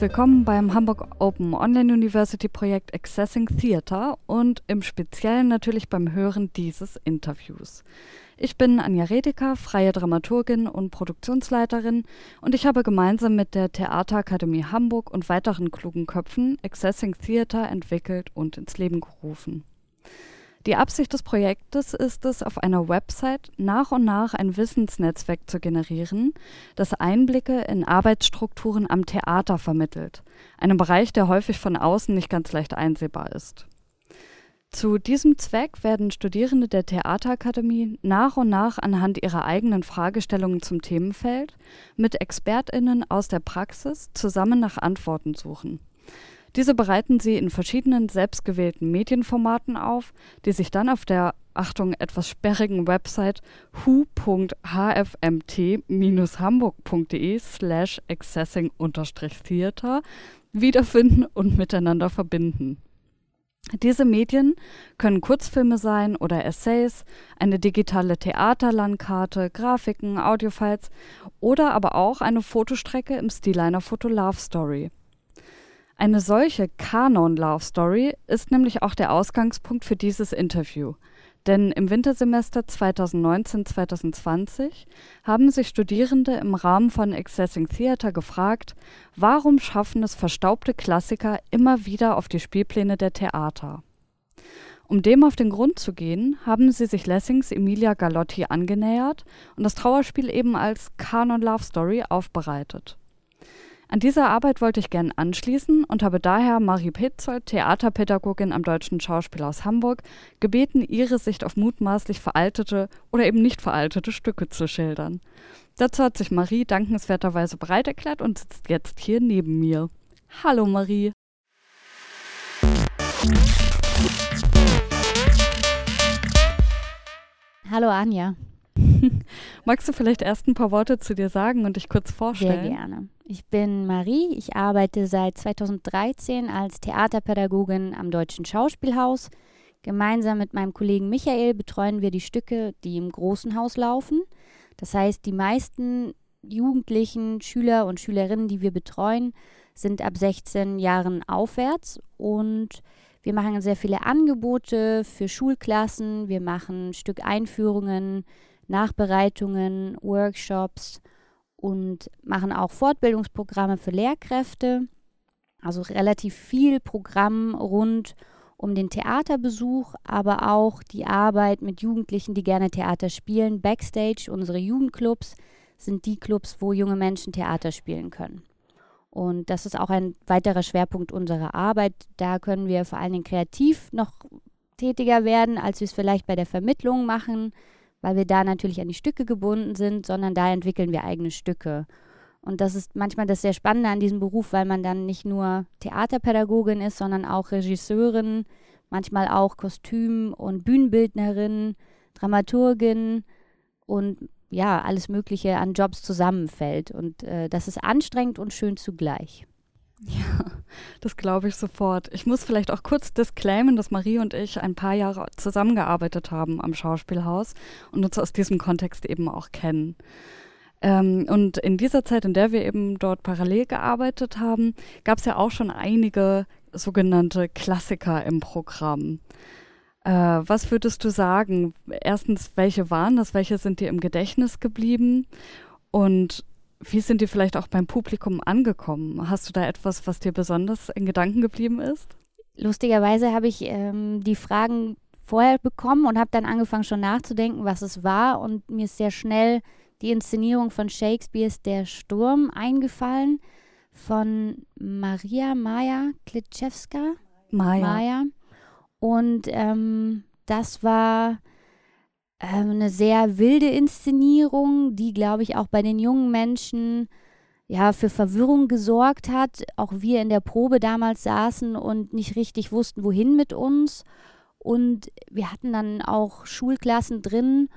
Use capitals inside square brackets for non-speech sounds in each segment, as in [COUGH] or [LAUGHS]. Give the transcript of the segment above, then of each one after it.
willkommen beim Hamburg Open Online University Projekt Accessing Theater und im Speziellen natürlich beim Hören dieses Interviews. Ich bin Anja Redeker, freie Dramaturgin und Produktionsleiterin und ich habe gemeinsam mit der Theaterakademie Hamburg und weiteren klugen Köpfen Accessing Theater entwickelt und ins Leben gerufen. Die Absicht des Projektes ist es, auf einer Website nach und nach ein Wissensnetzwerk zu generieren, das Einblicke in Arbeitsstrukturen am Theater vermittelt, einem Bereich, der häufig von außen nicht ganz leicht einsehbar ist. Zu diesem Zweck werden Studierende der Theaterakademie nach und nach anhand ihrer eigenen Fragestellungen zum Themenfeld mit Expertinnen aus der Praxis zusammen nach Antworten suchen. Diese bereiten sie in verschiedenen selbstgewählten Medienformaten auf, die sich dann auf der Achtung etwas sperrigen Website hu.hfmt-hamburg.de slash accessing-theater wiederfinden und miteinander verbinden. Diese Medien können Kurzfilme sein oder Essays, eine digitale Theaterlandkarte, Grafiken, Audiofiles oder aber auch eine Fotostrecke im Stil einer Foto-Love-Story. Eine solche Kanon-Love-Story ist nämlich auch der Ausgangspunkt für dieses Interview. Denn im Wintersemester 2019-2020 haben sich Studierende im Rahmen von Accessing Theater gefragt, warum schaffen es verstaubte Klassiker immer wieder auf die Spielpläne der Theater? Um dem auf den Grund zu gehen, haben sie sich Lessings Emilia Galotti angenähert und das Trauerspiel eben als Kanon Love Story aufbereitet. An dieser Arbeit wollte ich gern anschließen und habe daher Marie Petzold, Theaterpädagogin am Deutschen Schauspielhaus Hamburg, gebeten, ihre Sicht auf mutmaßlich veraltete oder eben nicht veraltete Stücke zu schildern. Dazu hat sich Marie dankenswerterweise bereit erklärt und sitzt jetzt hier neben mir. Hallo Marie. Hallo Anja. [LAUGHS] Magst du vielleicht erst ein paar Worte zu dir sagen und dich kurz vorstellen? Sehr gerne. Ich bin Marie. Ich arbeite seit 2013 als Theaterpädagogin am Deutschen Schauspielhaus. Gemeinsam mit meinem Kollegen Michael betreuen wir die Stücke, die im großen Haus laufen. Das heißt, die meisten Jugendlichen, Schüler und Schülerinnen, die wir betreuen, sind ab 16 Jahren aufwärts und wir machen sehr viele Angebote für Schulklassen. Wir machen Stückeinführungen, Nachbereitungen, Workshops und machen auch Fortbildungsprogramme für Lehrkräfte. Also relativ viel Programm rund um den Theaterbesuch, aber auch die Arbeit mit Jugendlichen, die gerne Theater spielen. Backstage, unsere Jugendclubs, sind die Clubs, wo junge Menschen Theater spielen können. Und das ist auch ein weiterer Schwerpunkt unserer Arbeit. Da können wir vor allen Dingen kreativ noch tätiger werden, als wir es vielleicht bei der Vermittlung machen weil wir da natürlich an die Stücke gebunden sind, sondern da entwickeln wir eigene Stücke. Und das ist manchmal das sehr Spannende an diesem Beruf, weil man dann nicht nur Theaterpädagogin ist, sondern auch Regisseurin, manchmal auch Kostüm- und Bühnenbildnerin, Dramaturgin und ja, alles Mögliche an Jobs zusammenfällt. Und äh, das ist anstrengend und schön zugleich. Ja, das glaube ich sofort. Ich muss vielleicht auch kurz disclaimen, dass Marie und ich ein paar Jahre zusammengearbeitet haben am Schauspielhaus und uns aus diesem Kontext eben auch kennen. Ähm, und in dieser Zeit, in der wir eben dort parallel gearbeitet haben, gab es ja auch schon einige sogenannte Klassiker im Programm. Äh, was würdest du sagen? Erstens, welche waren das? Welche sind dir im Gedächtnis geblieben? Und wie sind die vielleicht auch beim Publikum angekommen? Hast du da etwas, was dir besonders in Gedanken geblieben ist? Lustigerweise habe ich ähm, die Fragen vorher bekommen und habe dann angefangen schon nachzudenken, was es war. Und mir ist sehr schnell die Inszenierung von Shakespeares Der Sturm eingefallen von Maria Maja Klitschewska. Maja. Maja. Und ähm, das war ähm, eine sehr wilde Inszenierung, die, glaube ich, auch bei den jungen Menschen ja, für Verwirrung gesorgt hat. Auch wir in der Probe damals saßen und nicht richtig wussten, wohin mit uns. Und wir hatten dann auch Schulklassen drin.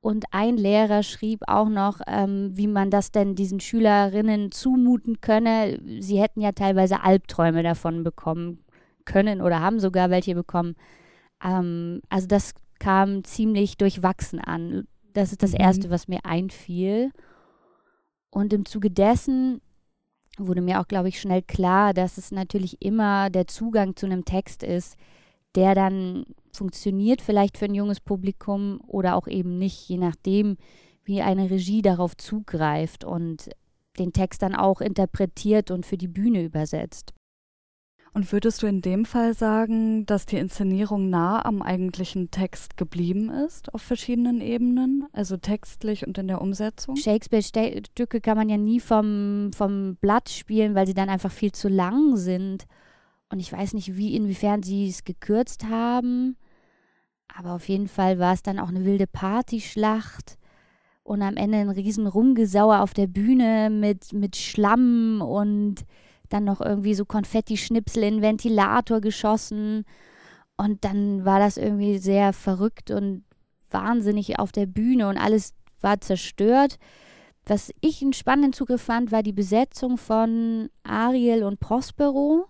Und ein Lehrer schrieb auch noch, ähm, wie man das denn diesen Schülerinnen zumuten könne. Sie hätten ja teilweise Albträume davon bekommen können oder haben sogar welche bekommen. Ähm, also das kam ziemlich durchwachsen an. Das ist das mhm. Erste, was mir einfiel. Und im Zuge dessen wurde mir auch, glaube ich, schnell klar, dass es natürlich immer der Zugang zu einem Text ist, der dann funktioniert vielleicht für ein junges Publikum oder auch eben nicht, je nachdem, wie eine Regie darauf zugreift und den Text dann auch interpretiert und für die Bühne übersetzt. Und würdest du in dem Fall sagen, dass die Inszenierung nah am eigentlichen Text geblieben ist auf verschiedenen Ebenen, also textlich und in der Umsetzung? Shakespeare-Stücke kann man ja nie vom, vom Blatt spielen, weil sie dann einfach viel zu lang sind. Und ich weiß nicht, wie, inwiefern sie es gekürzt haben. Aber auf jeden Fall war es dann auch eine wilde Partyschlacht und am Ende ein riesen Rumgesauer auf der Bühne mit, mit Schlamm und dann noch irgendwie so Konfetti-Schnipsel in den Ventilator geschossen. Und dann war das irgendwie sehr verrückt und wahnsinnig auf der Bühne und alles war zerstört. Was ich einen spannenden Zugriff fand, war die Besetzung von Ariel und Prospero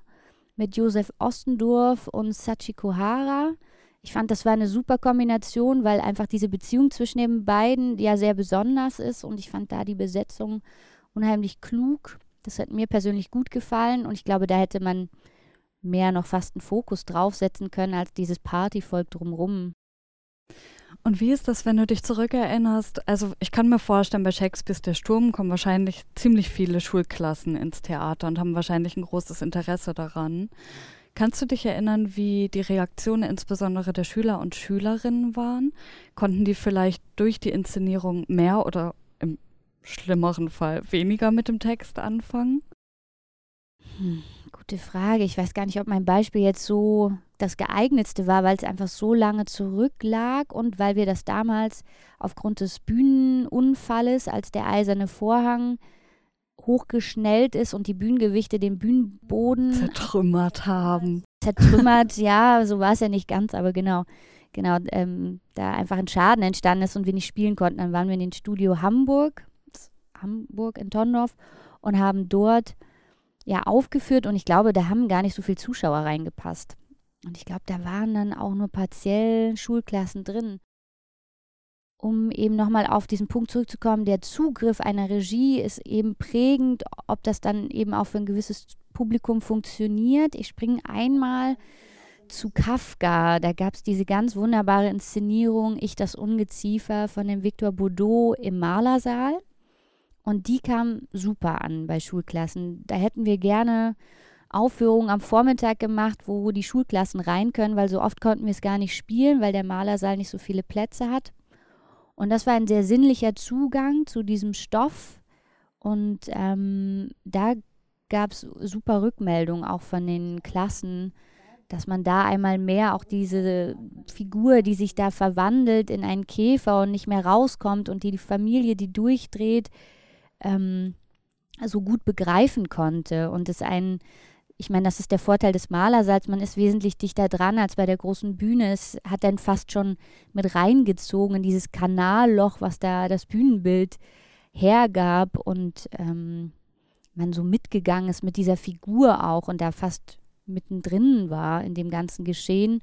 mit Josef Ostendorf und Sachiko Hara. Ich fand, das war eine super Kombination, weil einfach diese Beziehung zwischen den beiden ja sehr besonders ist und ich fand da die Besetzung unheimlich klug. Das hat mir persönlich gut gefallen und ich glaube, da hätte man mehr noch fast einen Fokus draufsetzen können als dieses Partyvolk drumrum. Und wie ist das, wenn du dich zurückerinnerst? Also ich kann mir vorstellen, bei Shakespeare's Der Sturm kommen wahrscheinlich ziemlich viele Schulklassen ins Theater und haben wahrscheinlich ein großes Interesse daran. Kannst du dich erinnern, wie die Reaktionen insbesondere der Schüler und Schülerinnen waren? Konnten die vielleicht durch die Inszenierung mehr oder im schlimmeren Fall weniger mit dem Text anfangen? Hm, gute Frage. Ich weiß gar nicht, ob mein Beispiel jetzt so das geeignetste war, weil es einfach so lange zurücklag und weil wir das damals aufgrund des Bühnenunfalles, als der eiserne Vorhang hochgeschnellt ist und die Bühnengewichte den Bühnenboden zertrümmert haben. Zertrümmert, [LAUGHS] ja, so war es ja nicht ganz, aber genau, genau, ähm, da einfach ein Schaden entstanden ist und wir nicht spielen konnten. Dann waren wir in den Studio Hamburg, Hamburg in Tondorf und haben dort ja aufgeführt und ich glaube, da haben gar nicht so viele Zuschauer reingepasst. Und ich glaube, da waren dann auch nur partiell Schulklassen drin um eben nochmal auf diesen Punkt zurückzukommen, der Zugriff einer Regie ist eben prägend, ob das dann eben auch für ein gewisses Publikum funktioniert. Ich springe einmal zu Kafka. Da gab es diese ganz wunderbare Inszenierung Ich das Ungeziefer von dem Victor Boudot im Malersaal. Und die kam super an bei Schulklassen. Da hätten wir gerne Aufführungen am Vormittag gemacht, wo die Schulklassen rein können, weil so oft konnten wir es gar nicht spielen, weil der Malersaal nicht so viele Plätze hat. Und das war ein sehr sinnlicher Zugang zu diesem Stoff. Und ähm, da gab es super Rückmeldungen auch von den Klassen, dass man da einmal mehr auch diese Figur, die sich da verwandelt in einen Käfer und nicht mehr rauskommt und die, die Familie, die durchdreht, ähm, so gut begreifen konnte und es einen ich meine, das ist der Vorteil des Malersaals, man ist wesentlich dichter dran als bei der großen Bühne. Es hat dann fast schon mit reingezogen in dieses Kanalloch, was da das Bühnenbild hergab und ähm, man so mitgegangen ist mit dieser Figur auch und da fast mittendrin war in dem ganzen Geschehen.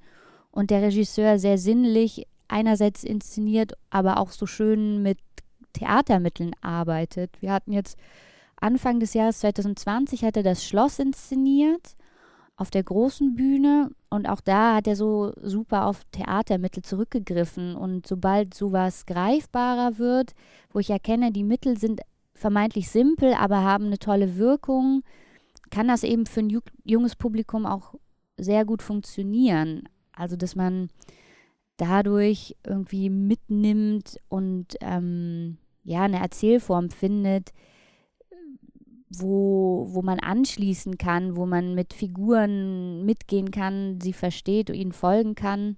Und der Regisseur sehr sinnlich einerseits inszeniert, aber auch so schön mit Theatermitteln arbeitet. Wir hatten jetzt Anfang des Jahres 2020 hat er das Schloss inszeniert auf der großen Bühne und auch da hat er so super auf Theatermittel zurückgegriffen und sobald sowas greifbarer wird, wo ich erkenne, die Mittel sind vermeintlich simpel, aber haben eine tolle Wirkung, kann das eben für ein junges Publikum auch sehr gut funktionieren. Also dass man dadurch irgendwie mitnimmt und ähm, ja eine Erzählform findet, wo, wo man anschließen kann, wo man mit Figuren mitgehen kann, sie versteht und ihnen folgen kann.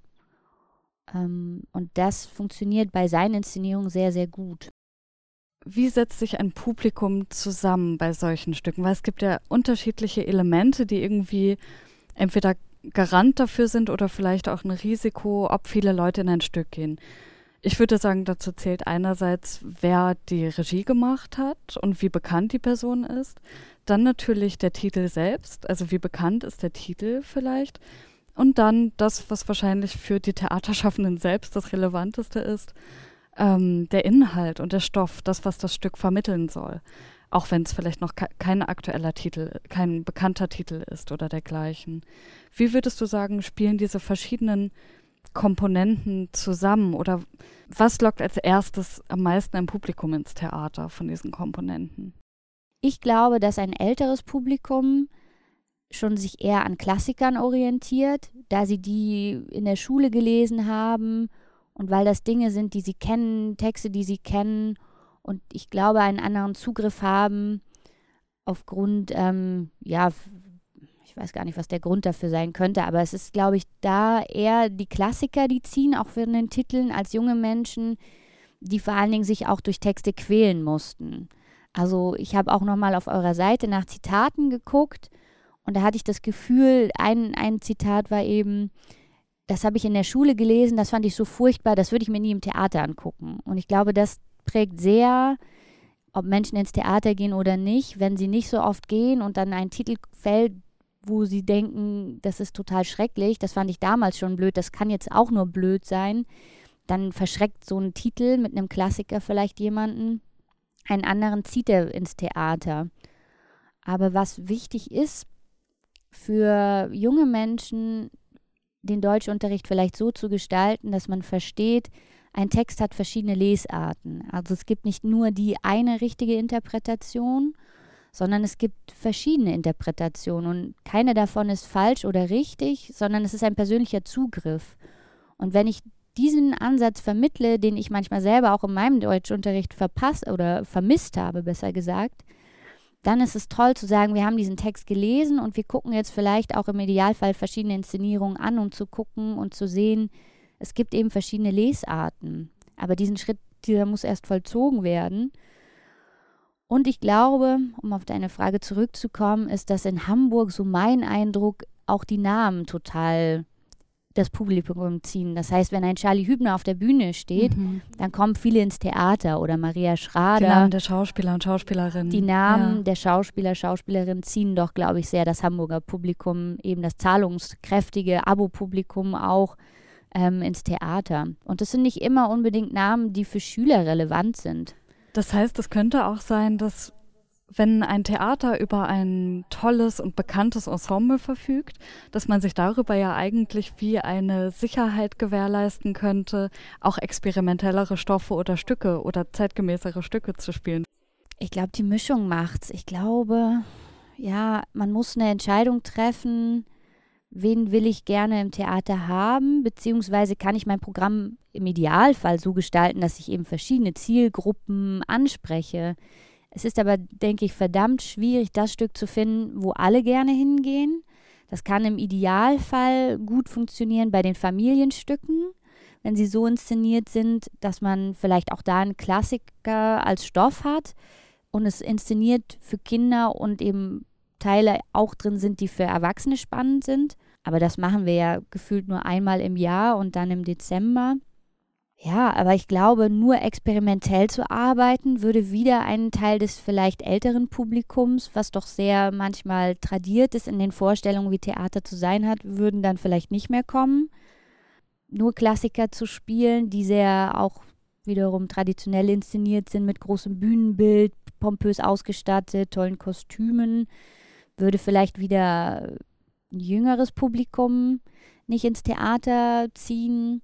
Ähm, und das funktioniert bei seinen Inszenierungen sehr, sehr gut. Wie setzt sich ein Publikum zusammen bei solchen Stücken? Weil es gibt ja unterschiedliche Elemente, die irgendwie entweder Garant dafür sind oder vielleicht auch ein Risiko, ob viele Leute in ein Stück gehen. Ich würde sagen, dazu zählt einerseits, wer die Regie gemacht hat und wie bekannt die Person ist. Dann natürlich der Titel selbst, also wie bekannt ist der Titel vielleicht. Und dann das, was wahrscheinlich für die Theaterschaffenden selbst das Relevanteste ist, ähm, der Inhalt und der Stoff, das, was das Stück vermitteln soll. auch wenn es vielleicht noch ke kein aktueller Titel, kein bekannter Titel ist oder dergleichen. Wie würdest du sagen, spielen diese verschiedenen Komponenten zusammen oder was lockt als erstes am meisten ein Publikum ins Theater von diesen Komponenten? Ich glaube, dass ein älteres Publikum schon sich eher an Klassikern orientiert, da sie die in der Schule gelesen haben und weil das Dinge sind, die sie kennen, Texte, die sie kennen und ich glaube einen anderen Zugriff haben aufgrund, ähm, ja, ich weiß gar nicht, was der Grund dafür sein könnte, aber es ist, glaube ich, da eher die Klassiker, die ziehen, auch für den Titeln, als junge Menschen, die vor allen Dingen sich auch durch Texte quälen mussten. Also ich habe auch nochmal auf eurer Seite nach Zitaten geguckt und da hatte ich das Gefühl, ein, ein Zitat war eben, das habe ich in der Schule gelesen, das fand ich so furchtbar, das würde ich mir nie im Theater angucken. Und ich glaube, das prägt sehr, ob Menschen ins Theater gehen oder nicht, wenn sie nicht so oft gehen und dann ein Titel fällt, wo sie denken, das ist total schrecklich, das fand ich damals schon blöd, das kann jetzt auch nur blöd sein, dann verschreckt so ein Titel mit einem Klassiker vielleicht jemanden, einen anderen zieht er ins Theater. Aber was wichtig ist, für junge Menschen den Deutschunterricht vielleicht so zu gestalten, dass man versteht, ein Text hat verschiedene Lesarten. Also es gibt nicht nur die eine richtige Interpretation, sondern es gibt verschiedene Interpretationen und keine davon ist falsch oder richtig, sondern es ist ein persönlicher Zugriff. Und wenn ich diesen Ansatz vermittle, den ich manchmal selber auch in meinem Deutschunterricht verpasst oder vermisst habe, besser gesagt, dann ist es toll zu sagen, wir haben diesen Text gelesen und wir gucken jetzt vielleicht auch im Idealfall verschiedene Inszenierungen an, um zu gucken und zu sehen, es gibt eben verschiedene Lesarten. Aber diesen Schritt, dieser muss erst vollzogen werden. Und ich glaube, um auf deine Frage zurückzukommen, ist, dass in Hamburg so mein Eindruck auch die Namen total das Publikum ziehen. Das heißt, wenn ein Charlie Hübner auf der Bühne steht, mhm. dann kommen viele ins Theater oder Maria Schrader. Die Namen der Schauspieler und Schauspielerinnen. Die Namen ja. der Schauspieler, Schauspielerinnen ziehen doch, glaube ich, sehr das Hamburger Publikum, eben das zahlungskräftige Abo-Publikum auch ähm, ins Theater. Und das sind nicht immer unbedingt Namen, die für Schüler relevant sind. Das heißt, es könnte auch sein, dass wenn ein Theater über ein tolles und bekanntes Ensemble verfügt, dass man sich darüber ja eigentlich wie eine Sicherheit gewährleisten könnte, auch experimentellere Stoffe oder Stücke oder zeitgemäßere Stücke zu spielen. Ich glaube, die Mischung macht's. Ich glaube, ja, man muss eine Entscheidung treffen, wen will ich gerne im Theater haben, beziehungsweise kann ich mein Programm im Idealfall so gestalten, dass ich eben verschiedene Zielgruppen anspreche. Es ist aber, denke ich, verdammt schwierig, das Stück zu finden, wo alle gerne hingehen. Das kann im Idealfall gut funktionieren bei den Familienstücken, wenn sie so inszeniert sind, dass man vielleicht auch da einen Klassiker als Stoff hat und es inszeniert für Kinder und eben Teile auch drin sind, die für Erwachsene spannend sind. Aber das machen wir ja gefühlt nur einmal im Jahr und dann im Dezember. Ja, aber ich glaube, nur experimentell zu arbeiten, würde wieder einen Teil des vielleicht älteren Publikums, was doch sehr manchmal tradiert ist in den Vorstellungen, wie Theater zu sein hat, würden dann vielleicht nicht mehr kommen. Nur Klassiker zu spielen, die sehr auch wiederum traditionell inszeniert sind, mit großem Bühnenbild, pompös ausgestattet, tollen Kostümen, würde vielleicht wieder ein jüngeres Publikum nicht ins Theater ziehen.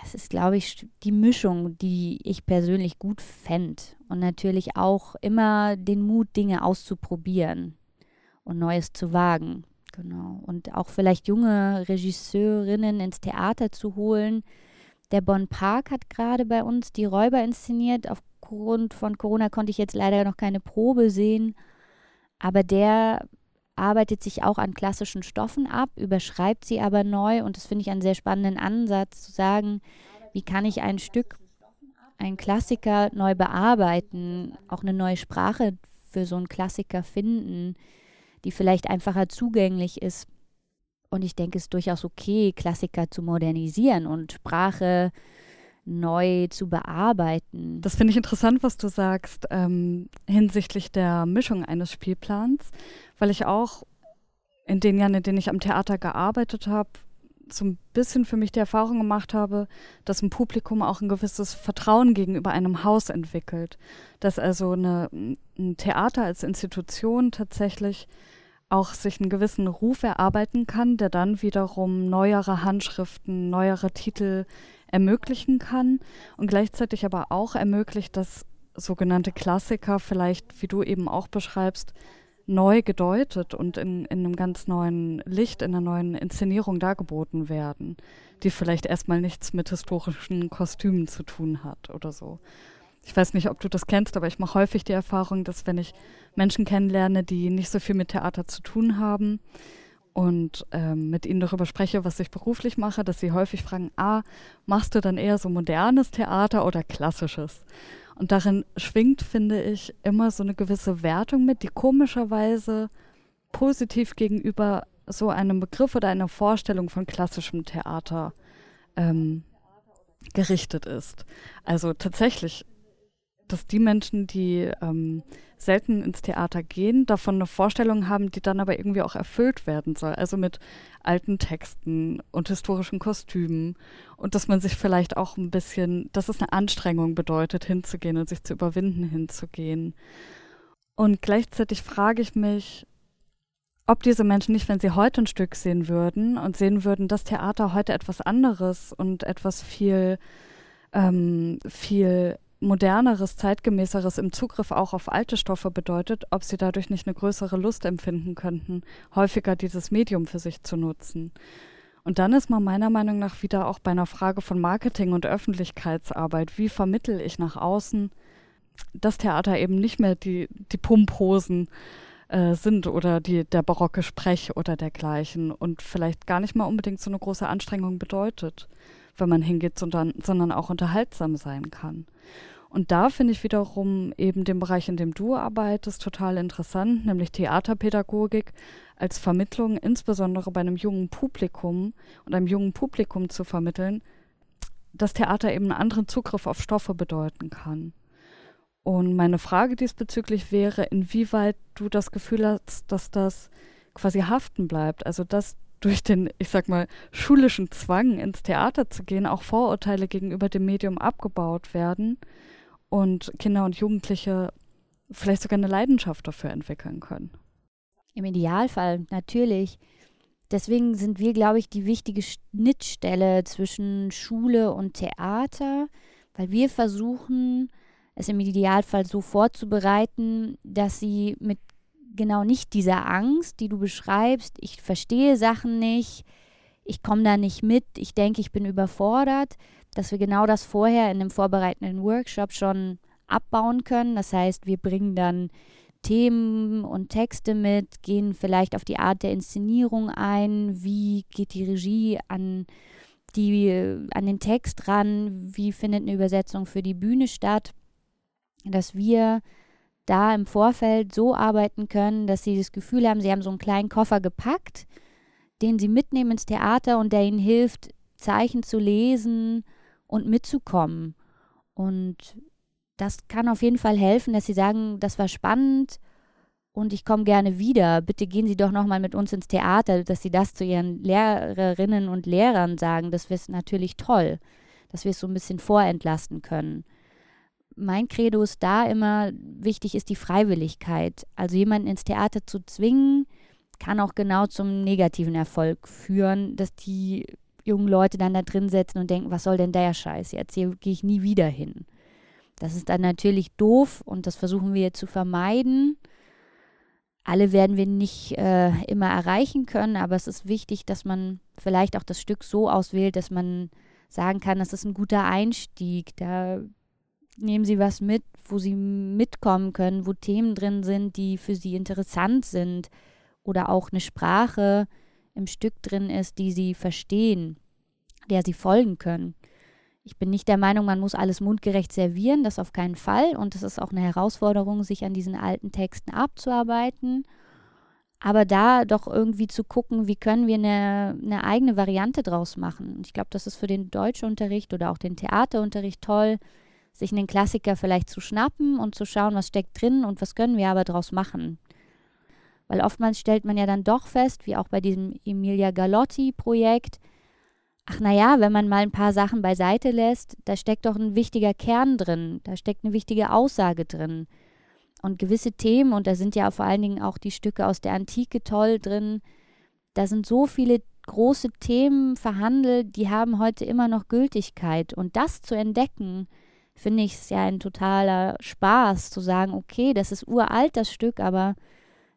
Das ist, glaube ich, die Mischung, die ich persönlich gut fände. Und natürlich auch immer den Mut, Dinge auszuprobieren und Neues zu wagen. Genau. Und auch vielleicht junge Regisseurinnen ins Theater zu holen. Der Bonn Park hat gerade bei uns die Räuber inszeniert. Aufgrund von Corona konnte ich jetzt leider noch keine Probe sehen. Aber der arbeitet sich auch an klassischen Stoffen ab, überschreibt sie aber neu und das finde ich einen sehr spannenden Ansatz zu sagen, wie kann ich ein Stück, ein Klassiker neu bearbeiten, auch eine neue Sprache für so einen Klassiker finden, die vielleicht einfacher zugänglich ist. Und ich denke, es ist durchaus okay, Klassiker zu modernisieren und Sprache neu zu bearbeiten. Das finde ich interessant, was du sagst ähm, hinsichtlich der Mischung eines Spielplans, weil ich auch in den Jahren, in denen ich am Theater gearbeitet habe, so ein bisschen für mich die Erfahrung gemacht habe, dass ein Publikum auch ein gewisses Vertrauen gegenüber einem Haus entwickelt. Dass also eine, ein Theater als Institution tatsächlich auch sich einen gewissen Ruf erarbeiten kann, der dann wiederum neuere Handschriften, neuere Titel ermöglichen kann und gleichzeitig aber auch ermöglicht, dass sogenannte Klassiker vielleicht, wie du eben auch beschreibst, neu gedeutet und in, in einem ganz neuen Licht, in einer neuen Inszenierung dargeboten werden, die vielleicht erstmal nichts mit historischen Kostümen zu tun hat oder so. Ich weiß nicht, ob du das kennst, aber ich mache häufig die Erfahrung, dass wenn ich Menschen kennenlerne, die nicht so viel mit Theater zu tun haben und ähm, mit ihnen darüber spreche, was ich beruflich mache, dass sie häufig fragen, ah, machst du dann eher so modernes Theater oder klassisches? Und darin schwingt, finde ich, immer so eine gewisse Wertung mit, die komischerweise positiv gegenüber so einem Begriff oder einer Vorstellung von klassischem Theater ähm, gerichtet ist. Also tatsächlich dass die Menschen, die ähm, selten ins Theater gehen, davon eine Vorstellung haben, die dann aber irgendwie auch erfüllt werden soll. Also mit alten Texten und historischen Kostümen. Und dass man sich vielleicht auch ein bisschen, dass es eine Anstrengung bedeutet, hinzugehen und sich zu überwinden, hinzugehen. Und gleichzeitig frage ich mich, ob diese Menschen nicht, wenn sie heute ein Stück sehen würden und sehen würden, dass Theater heute etwas anderes und etwas viel, ähm, viel moderneres, zeitgemäßeres im Zugriff auch auf alte Stoffe bedeutet, ob sie dadurch nicht eine größere Lust empfinden könnten, häufiger dieses Medium für sich zu nutzen. Und dann ist man meiner Meinung nach wieder auch bei einer Frage von Marketing und Öffentlichkeitsarbeit. Wie vermittel ich nach außen, dass Theater eben nicht mehr die, die Pumphosen äh, sind oder die, der barocke Sprech oder dergleichen und vielleicht gar nicht mal unbedingt so eine große Anstrengung bedeutet, wenn man hingeht, sondern, sondern auch unterhaltsam sein kann. Und da finde ich wiederum eben den Bereich, in dem du arbeitest, total interessant, nämlich Theaterpädagogik als Vermittlung, insbesondere bei einem jungen Publikum und einem jungen Publikum zu vermitteln, dass Theater eben einen anderen Zugriff auf Stoffe bedeuten kann. Und meine Frage diesbezüglich wäre, inwieweit du das Gefühl hast, dass das quasi haften bleibt, also dass durch den, ich sag mal, schulischen Zwang ins Theater zu gehen, auch Vorurteile gegenüber dem Medium abgebaut werden und Kinder und Jugendliche vielleicht sogar eine Leidenschaft dafür entwickeln können. Im Idealfall, natürlich. Deswegen sind wir, glaube ich, die wichtige Schnittstelle zwischen Schule und Theater, weil wir versuchen, es im Idealfall so vorzubereiten, dass sie mit genau nicht dieser Angst, die du beschreibst, ich verstehe Sachen nicht, ich komme da nicht mit, ich denke, ich bin überfordert, dass wir genau das vorher in dem vorbereitenden Workshop schon abbauen können. Das heißt, wir bringen dann Themen und Texte mit, gehen vielleicht auf die Art der Inszenierung ein, wie geht die Regie an, die, an den Text ran, wie findet eine Übersetzung für die Bühne statt, dass wir da im Vorfeld so arbeiten können, dass sie das Gefühl haben, sie haben so einen kleinen Koffer gepackt, den sie mitnehmen ins Theater und der ihnen hilft, Zeichen zu lesen und mitzukommen. Und das kann auf jeden Fall helfen, dass Sie sagen, das war spannend und ich komme gerne wieder. Bitte gehen Sie doch nochmal mit uns ins Theater, dass Sie das zu Ihren Lehrerinnen und Lehrern sagen. Das wäre natürlich toll, dass wir es so ein bisschen vorentlasten können. Mein Credo ist da immer, wichtig ist die Freiwilligkeit. Also jemanden ins Theater zu zwingen, kann auch genau zum negativen Erfolg führen, dass die jungen Leute dann da drin sitzen und denken, was soll denn der Scheiß jetzt? Hier gehe ich nie wieder hin. Das ist dann natürlich doof und das versuchen wir zu vermeiden. Alle werden wir nicht äh, immer erreichen können, aber es ist wichtig, dass man vielleicht auch das Stück so auswählt, dass man sagen kann, das ist ein guter Einstieg. Da nehmen Sie was mit, wo Sie mitkommen können, wo Themen drin sind, die für Sie interessant sind oder auch eine Sprache, im Stück drin ist, die sie verstehen, der sie folgen können. Ich bin nicht der Meinung, man muss alles mundgerecht servieren, das auf keinen Fall. Und es ist auch eine Herausforderung, sich an diesen alten Texten abzuarbeiten. Aber da doch irgendwie zu gucken, wie können wir eine, eine eigene Variante draus machen. Ich glaube, das ist für den Deutschunterricht oder auch den Theaterunterricht toll, sich einen Klassiker vielleicht zu schnappen und zu schauen, was steckt drin und was können wir aber draus machen. Weil oftmals stellt man ja dann doch fest, wie auch bei diesem Emilia Galotti-Projekt, ach naja, wenn man mal ein paar Sachen beiseite lässt, da steckt doch ein wichtiger Kern drin, da steckt eine wichtige Aussage drin. Und gewisse Themen, und da sind ja vor allen Dingen auch die Stücke aus der Antike toll drin, da sind so viele große Themen verhandelt, die haben heute immer noch Gültigkeit. Und das zu entdecken, finde ich, ist ja ein totaler Spaß, zu sagen, okay, das ist uralt, das Stück, aber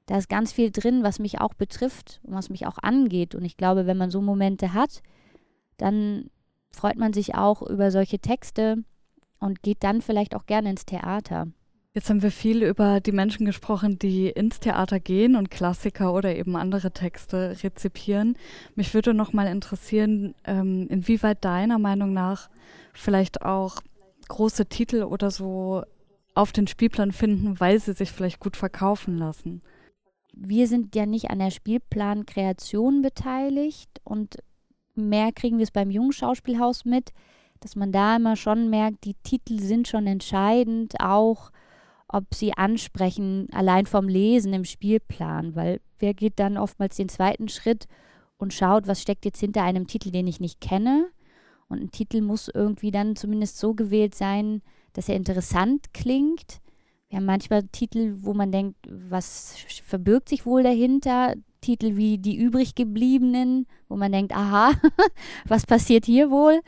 da ist ganz viel drin, was mich auch betrifft und was mich auch angeht. Und ich glaube, wenn man so Momente hat, dann freut man sich auch über solche Texte und geht dann vielleicht auch gerne ins Theater. Jetzt haben wir viel über die Menschen gesprochen, die ins Theater gehen und Klassiker oder eben andere Texte rezipieren. Mich würde noch mal interessieren, ähm, inwieweit deiner Meinung nach vielleicht auch große Titel oder so auf den Spielplan finden, weil sie sich vielleicht gut verkaufen lassen. Wir sind ja nicht an der Spielplankreation beteiligt und mehr kriegen wir es beim Jungen Schauspielhaus mit, dass man da immer schon merkt, die Titel sind schon entscheidend, auch ob sie ansprechen, allein vom Lesen im Spielplan, weil wer geht dann oftmals den zweiten Schritt und schaut, was steckt jetzt hinter einem Titel, den ich nicht kenne. Und ein Titel muss irgendwie dann zumindest so gewählt sein, dass er interessant klingt. Haben manchmal Titel, wo man denkt, was verbirgt sich wohl dahinter? Titel wie Die übriggebliebenen, wo man denkt, aha, [LAUGHS] was passiert hier wohl?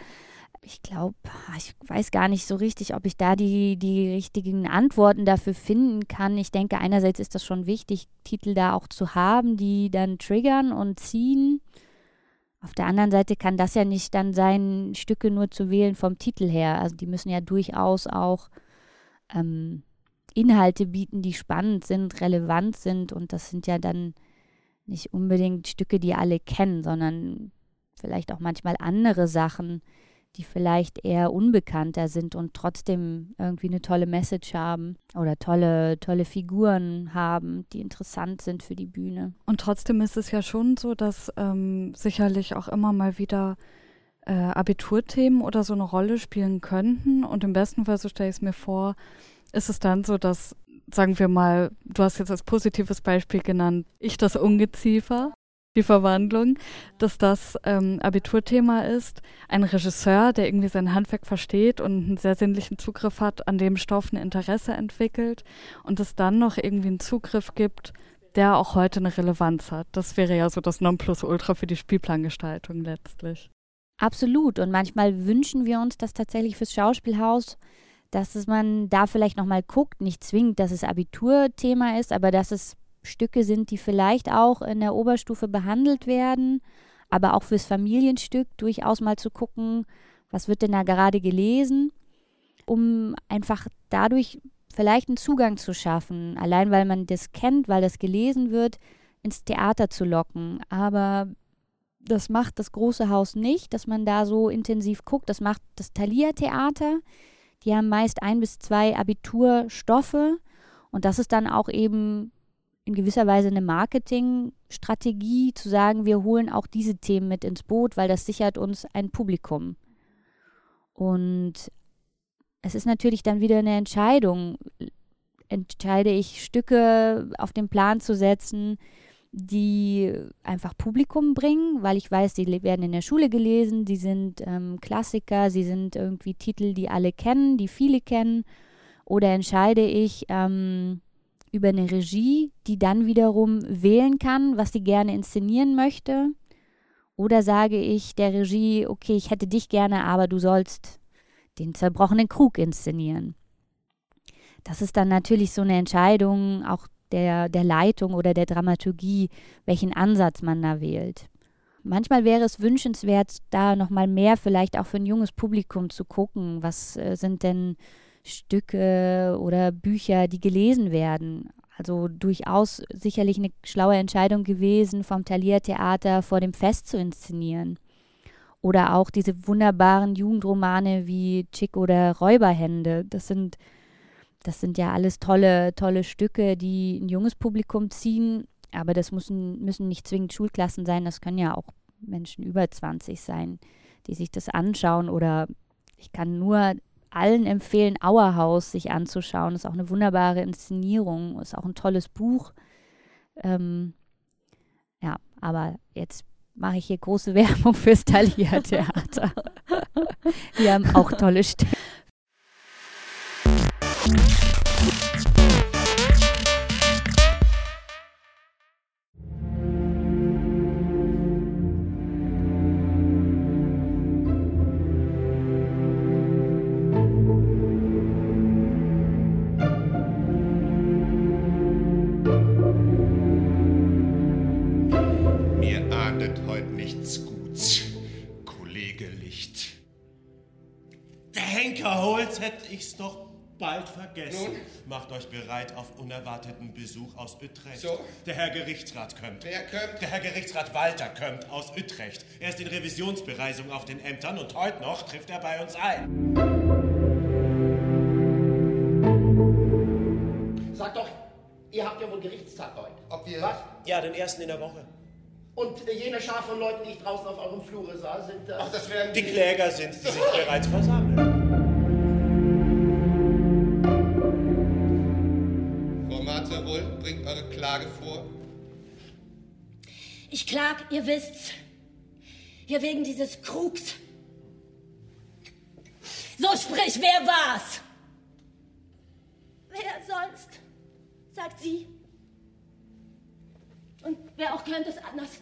ich glaube, ich weiß gar nicht so richtig, ob ich da die, die richtigen Antworten dafür finden kann. Ich denke, einerseits ist das schon wichtig, Titel da auch zu haben, die dann triggern und ziehen. Auf der anderen Seite kann das ja nicht dann sein, Stücke nur zu wählen vom Titel her. Also die müssen ja durchaus auch ähm, Inhalte bieten, die spannend sind, relevant sind. Und das sind ja dann nicht unbedingt Stücke, die alle kennen, sondern vielleicht auch manchmal andere Sachen, die vielleicht eher unbekannter sind und trotzdem irgendwie eine tolle Message haben oder tolle, tolle Figuren haben, die interessant sind für die Bühne. Und trotzdem ist es ja schon so, dass ähm, sicherlich auch immer mal wieder äh, Abiturthemen oder so eine Rolle spielen könnten. Und im besten Fall, so stelle ich es mir vor, ist es dann so, dass sagen wir mal, du hast jetzt als positives Beispiel genannt, ich das Ungeziefer die Verwandlung, dass das ähm, Abiturthema ist. Ein Regisseur, der irgendwie sein Handwerk versteht und einen sehr sinnlichen Zugriff hat, an dem Stoff ein Interesse entwickelt und es dann noch irgendwie einen Zugriff gibt, der auch heute eine Relevanz hat. Das wäre ja so das Nonplusultra für die Spielplangestaltung letztlich. Absolut. Und manchmal wünschen wir uns das tatsächlich fürs Schauspielhaus, dass es man da vielleicht nochmal guckt, nicht zwingend, dass es Abiturthema ist, aber dass es Stücke sind, die vielleicht auch in der Oberstufe behandelt werden, aber auch fürs Familienstück durchaus mal zu gucken, was wird denn da gerade gelesen, um einfach dadurch vielleicht einen Zugang zu schaffen, allein weil man das kennt, weil das gelesen wird, ins Theater zu locken. Aber das macht das große Haus nicht, dass man da so intensiv guckt. Das macht das Thalia Theater. Die haben meist ein bis zwei Abiturstoffe und das ist dann auch eben in gewisser Weise eine Marketingstrategie, zu sagen, wir holen auch diese Themen mit ins Boot, weil das sichert uns ein Publikum. Und es ist natürlich dann wieder eine Entscheidung. Entscheide ich, Stücke auf den Plan zu setzen, die einfach Publikum bringen, weil ich weiß, die werden in der Schule gelesen, die sind ähm, Klassiker, sie sind irgendwie Titel, die alle kennen, die viele kennen. Oder entscheide ich, ähm, über eine Regie, die dann wiederum wählen kann, was sie gerne inszenieren möchte. Oder sage ich der Regie, okay, ich hätte dich gerne, aber du sollst den zerbrochenen Krug inszenieren. Das ist dann natürlich so eine Entscheidung auch der, der Leitung oder der Dramaturgie, welchen Ansatz man da wählt. Manchmal wäre es wünschenswert, da nochmal mehr vielleicht auch für ein junges Publikum zu gucken. Was äh, sind denn Stücke oder Bücher, die gelesen werden. Also durchaus sicherlich eine schlaue Entscheidung gewesen, vom Thalia Theater vor dem Fest zu inszenieren. Oder auch diese wunderbaren Jugendromane wie Chick oder Räuberhände. Das sind, das sind ja alles tolle, tolle Stücke, die ein junges Publikum ziehen. Aber das müssen, müssen nicht zwingend Schulklassen sein. Das können ja auch Menschen über 20 sein, die sich das anschauen. Oder ich kann nur allen empfehlen, Auerhaus sich anzuschauen. Ist auch eine wunderbare Inszenierung, ist auch ein tolles Buch. Ähm, ja, aber jetzt mache ich hier große [LAUGHS] Werbung fürs Thalia Theater. Wir haben auch tolle Stellen. Thank you. Vergessen. Nun? Macht euch bereit auf unerwarteten Besuch aus Utrecht. So? Der Herr Gerichtsrat kommt. Wer kommt? Der Herr Gerichtsrat Walter kommt aus Utrecht. Er ist in Revisionsbereisung auf den Ämtern und heute noch trifft er bei uns ein. Sag doch, ihr habt ja wohl Gerichtstag heute. Ob wir... Was? Ja, den ersten in der Woche. Und äh, jene Schar von Leuten, die ich draußen auf eurem Flure sah, sind... Äh, Ach, das werden die... Die Kläger sind, die sich bereits versammeln. Klage vor? Ich klag, ihr wisst's. Hier wegen dieses Krugs. So sprich, wer war's? Wer sonst? Sagt sie. Und wer auch könnte es anders?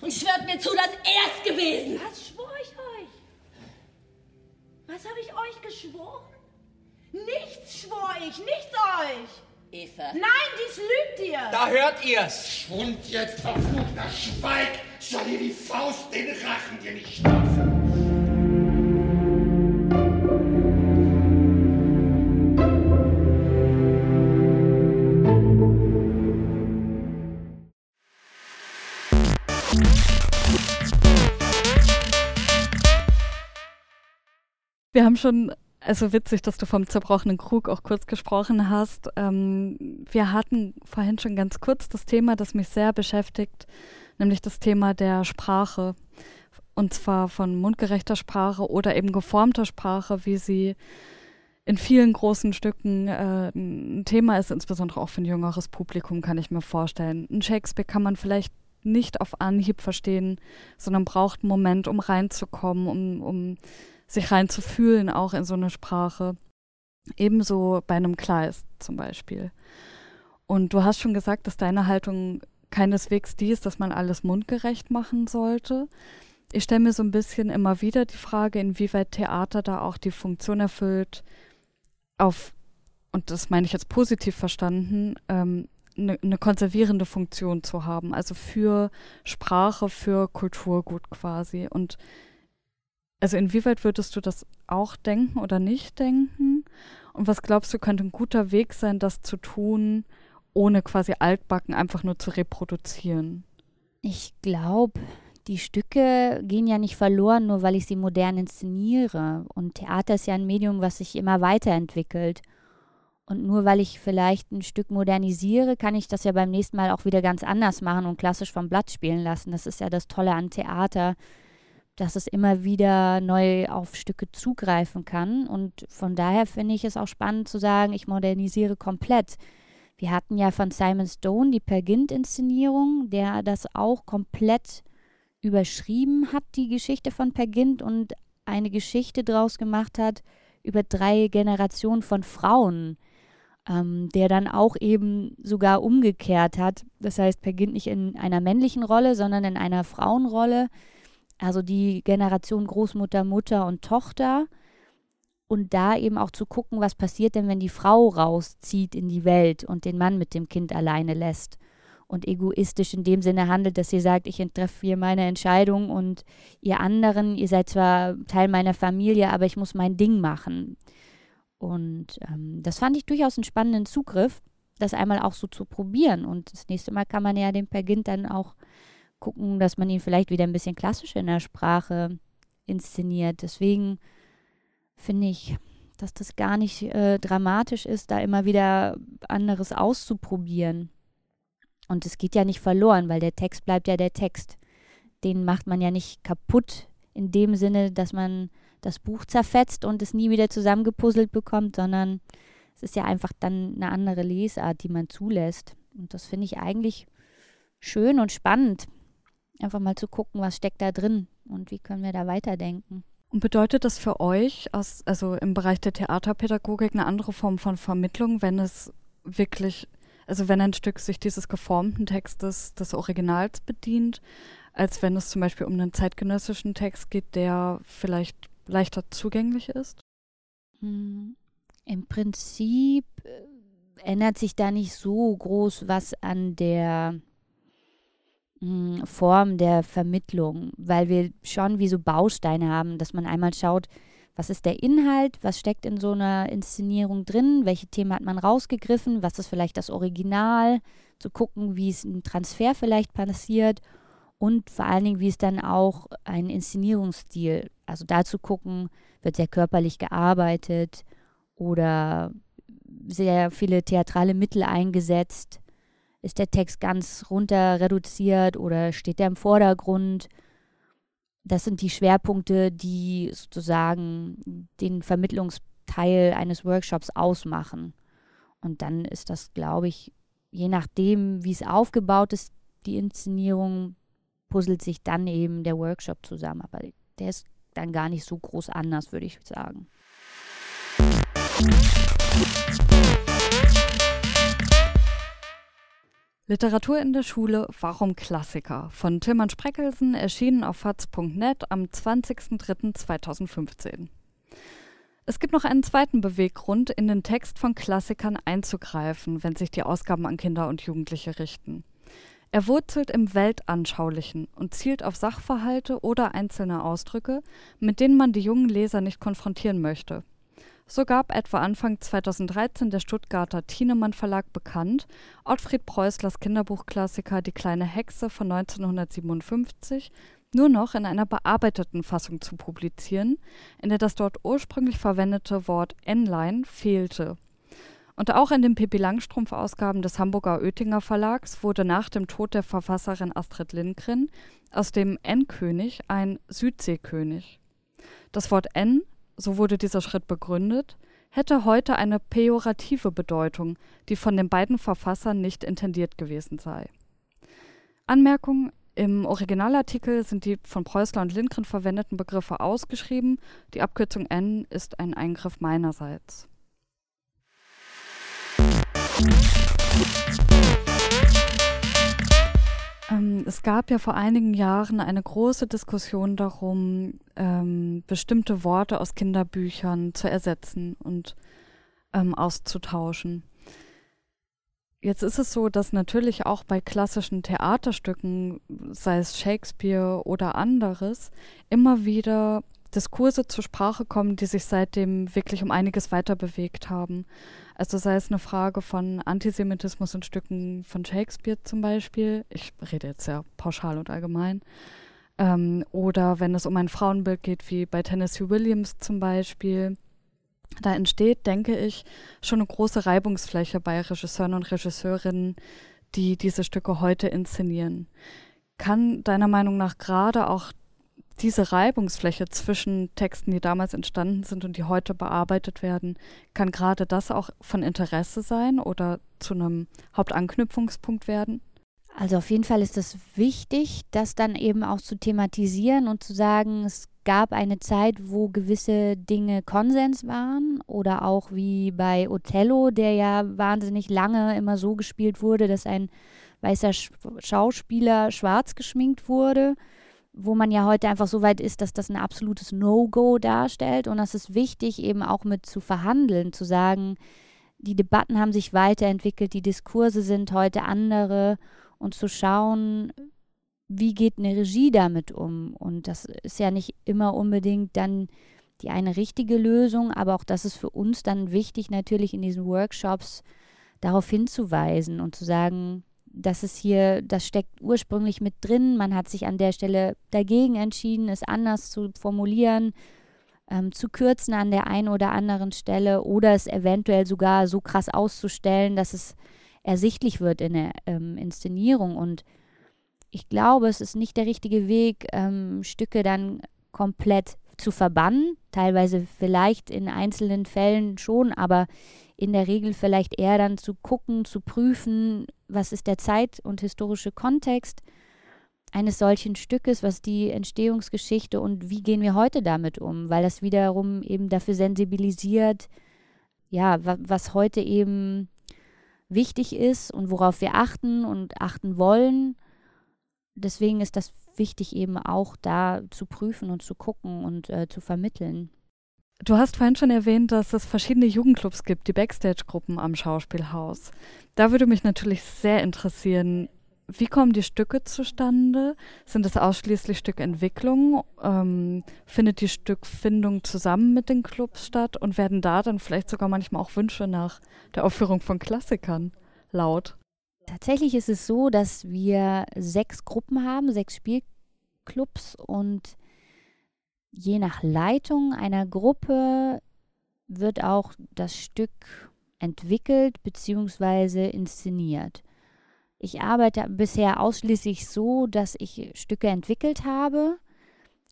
Und schwört mir zu, dass er es gewesen. Was schwor ich euch? Was habe ich euch geschworen? Nichts schwor ich, nichts euch. Eva. Nein, dies lügt ihr. Da hört ihr's. Und jetzt, verfluchter Schweig, soll dir die Faust den Rachen dir nicht stopfen. Wir haben schon also witzig, dass du vom zerbrochenen Krug auch kurz gesprochen hast. Ähm, wir hatten vorhin schon ganz kurz das Thema, das mich sehr beschäftigt, nämlich das Thema der Sprache. Und zwar von mundgerechter Sprache oder eben geformter Sprache, wie sie in vielen großen Stücken äh, ein Thema ist, insbesondere auch für ein jüngeres Publikum, kann ich mir vorstellen. Ein Shakespeare kann man vielleicht nicht auf Anhieb verstehen, sondern braucht einen Moment, um reinzukommen, um, um sich reinzufühlen, auch in so eine Sprache. Ebenso bei einem Kleist zum Beispiel. Und du hast schon gesagt, dass deine Haltung keineswegs die ist, dass man alles mundgerecht machen sollte. Ich stelle mir so ein bisschen immer wieder die Frage, inwieweit Theater da auch die Funktion erfüllt, auf, und das meine ich jetzt positiv verstanden, ähm, eine, eine konservierende Funktion zu haben, also für Sprache, für Kulturgut quasi. Und also inwieweit würdest du das auch denken oder nicht denken? Und was glaubst du, könnte ein guter Weg sein, das zu tun, ohne quasi altbacken einfach nur zu reproduzieren? Ich glaube, die Stücke gehen ja nicht verloren, nur weil ich sie modern inszeniere. Und Theater ist ja ein Medium, was sich immer weiterentwickelt. Und nur weil ich vielleicht ein Stück modernisiere, kann ich das ja beim nächsten Mal auch wieder ganz anders machen und klassisch vom Blatt spielen lassen. Das ist ja das Tolle an Theater, dass es immer wieder neu auf Stücke zugreifen kann. Und von daher finde ich es auch spannend zu sagen, ich modernisiere komplett. Wir hatten ja von Simon Stone die Per Gint-Inszenierung, der das auch komplett überschrieben hat, die Geschichte von Per Gint, und eine Geschichte draus gemacht hat über drei Generationen von Frauen, ähm, der dann auch eben sogar umgekehrt hat. Das heißt, Per Gint nicht in einer männlichen Rolle, sondern in einer Frauenrolle also die Generation Großmutter, Mutter und Tochter. Und da eben auch zu gucken, was passiert denn, wenn die Frau rauszieht in die Welt und den Mann mit dem Kind alleine lässt. Und egoistisch in dem Sinne handelt, dass sie sagt, ich treffe hier meine Entscheidung und ihr anderen, ihr seid zwar Teil meiner Familie, aber ich muss mein Ding machen. Und ähm, das fand ich durchaus einen spannenden Zugriff, das einmal auch so zu probieren. Und das nächste Mal kann man ja den Pergint dann auch gucken, dass man ihn vielleicht wieder ein bisschen klassischer in der Sprache inszeniert. Deswegen finde ich, dass das gar nicht äh, dramatisch ist, da immer wieder anderes auszuprobieren. Und es geht ja nicht verloren, weil der Text bleibt ja der Text. Den macht man ja nicht kaputt in dem Sinne, dass man das Buch zerfetzt und es nie wieder zusammengepuzzelt bekommt, sondern es ist ja einfach dann eine andere Lesart, die man zulässt. Und das finde ich eigentlich schön und spannend einfach mal zu gucken, was steckt da drin und wie können wir da weiterdenken. Und bedeutet das für euch, aus, also im Bereich der Theaterpädagogik, eine andere Form von Vermittlung, wenn es wirklich, also wenn ein Stück sich dieses geformten Textes des Originals bedient, als wenn es zum Beispiel um einen zeitgenössischen Text geht, der vielleicht leichter zugänglich ist? Hm, Im Prinzip äh, ändert sich da nicht so groß was an der hm, Form der Vermittlung, weil wir schon wie so Bausteine haben, dass man einmal schaut, was ist der Inhalt, was steckt in so einer Inszenierung drin, welche Themen hat man rausgegriffen, was ist vielleicht das Original, zu gucken, wie es im Transfer vielleicht passiert und vor allen Dingen, wie es dann auch ein Inszenierungsstil, also dazu gucken, wird sehr körperlich gearbeitet oder sehr viele theatrale Mittel eingesetzt ist der Text ganz runter reduziert oder steht er im Vordergrund? Das sind die Schwerpunkte, die sozusagen den Vermittlungsteil eines Workshops ausmachen. Und dann ist das, glaube ich, je nachdem, wie es aufgebaut ist, die Inszenierung, puzzelt sich dann eben der Workshop zusammen. Aber der ist dann gar nicht so groß anders, würde ich sagen. Literatur in der Schule, warum Klassiker? Von Tilman Spreckelsen, erschienen auf faz.net am 20.03.2015. Es gibt noch einen zweiten Beweggrund, in den Text von Klassikern einzugreifen, wenn sich die Ausgaben an Kinder und Jugendliche richten. Er wurzelt im Weltanschaulichen und zielt auf Sachverhalte oder einzelne Ausdrücke, mit denen man die jungen Leser nicht konfrontieren möchte. So gab etwa Anfang 2013 der Stuttgarter Thienemann Verlag bekannt, Ottfried Preußlers Kinderbuchklassiker Die kleine Hexe von 1957 nur noch in einer bearbeiteten Fassung zu publizieren, in der das dort ursprünglich verwendete Wort N-Line fehlte. Und auch in den Pippi Langstrumpf-Ausgaben des Hamburger Oettinger Verlags wurde nach dem Tod der Verfasserin Astrid Lindgren aus dem N-König ein Südseekönig. Das Wort N so wurde dieser Schritt begründet, hätte heute eine pejorative Bedeutung, die von den beiden Verfassern nicht intendiert gewesen sei. Anmerkung im Originalartikel sind die von Preußler und Lindgren verwendeten Begriffe ausgeschrieben. Die Abkürzung N ist ein Eingriff meinerseits. Ähm, es gab ja vor einigen Jahren eine große Diskussion darum, ähm, bestimmte Worte aus Kinderbüchern zu ersetzen und ähm, auszutauschen. Jetzt ist es so, dass natürlich auch bei klassischen Theaterstücken, sei es Shakespeare oder anderes, immer wieder Diskurse zur Sprache kommen, die sich seitdem wirklich um einiges weiter bewegt haben. Also sei es eine Frage von Antisemitismus in Stücken von Shakespeare zum Beispiel, ich rede jetzt sehr pauschal und allgemein, ähm, oder wenn es um ein Frauenbild geht, wie bei Tennessee Williams zum Beispiel, da entsteht, denke ich, schon eine große Reibungsfläche bei Regisseuren und Regisseurinnen, die diese Stücke heute inszenieren. Kann deiner Meinung nach gerade auch diese Reibungsfläche zwischen Texten, die damals entstanden sind und die heute bearbeitet werden, kann gerade das auch von Interesse sein oder zu einem Hauptanknüpfungspunkt werden? Also auf jeden Fall ist es wichtig, das dann eben auch zu thematisieren und zu sagen, es gab eine Zeit, wo gewisse Dinge Konsens waren oder auch wie bei Othello, der ja wahnsinnig lange immer so gespielt wurde, dass ein weißer Schauspieler schwarz geschminkt wurde wo man ja heute einfach so weit ist, dass das ein absolutes No-Go darstellt. Und das ist wichtig, eben auch mit zu verhandeln, zu sagen, die Debatten haben sich weiterentwickelt, die Diskurse sind heute andere und zu schauen, wie geht eine Regie damit um. Und das ist ja nicht immer unbedingt dann die eine richtige Lösung, aber auch das ist für uns dann wichtig, natürlich in diesen Workshops darauf hinzuweisen und zu sagen, das ist hier, das steckt ursprünglich mit drin. Man hat sich an der Stelle dagegen entschieden, es anders zu formulieren, ähm, zu kürzen an der einen oder anderen Stelle oder es eventuell sogar so krass auszustellen, dass es ersichtlich wird in der ähm, Inszenierung. Und ich glaube, es ist nicht der richtige Weg, ähm, Stücke dann komplett zu verbannen. Teilweise vielleicht in einzelnen Fällen schon, aber in der Regel vielleicht eher dann zu gucken, zu prüfen, was ist der Zeit- und historische Kontext eines solchen Stückes, was die Entstehungsgeschichte und wie gehen wir heute damit um, weil das wiederum eben dafür sensibilisiert, ja, was heute eben wichtig ist und worauf wir achten und achten wollen. Deswegen ist das wichtig, eben auch da zu prüfen und zu gucken und äh, zu vermitteln. Du hast vorhin schon erwähnt, dass es verschiedene Jugendclubs gibt, die Backstage-Gruppen am Schauspielhaus. Da würde mich natürlich sehr interessieren, wie kommen die Stücke zustande? Sind es ausschließlich Stückentwicklung? Ähm, findet die Stückfindung zusammen mit den Clubs statt? Und werden da dann vielleicht sogar manchmal auch Wünsche nach der Aufführung von Klassikern laut? Tatsächlich ist es so, dass wir sechs Gruppen haben, sechs Spielclubs und je nach Leitung einer Gruppe wird auch das Stück entwickelt bzw. inszeniert. Ich arbeite bisher ausschließlich so, dass ich Stücke entwickelt habe.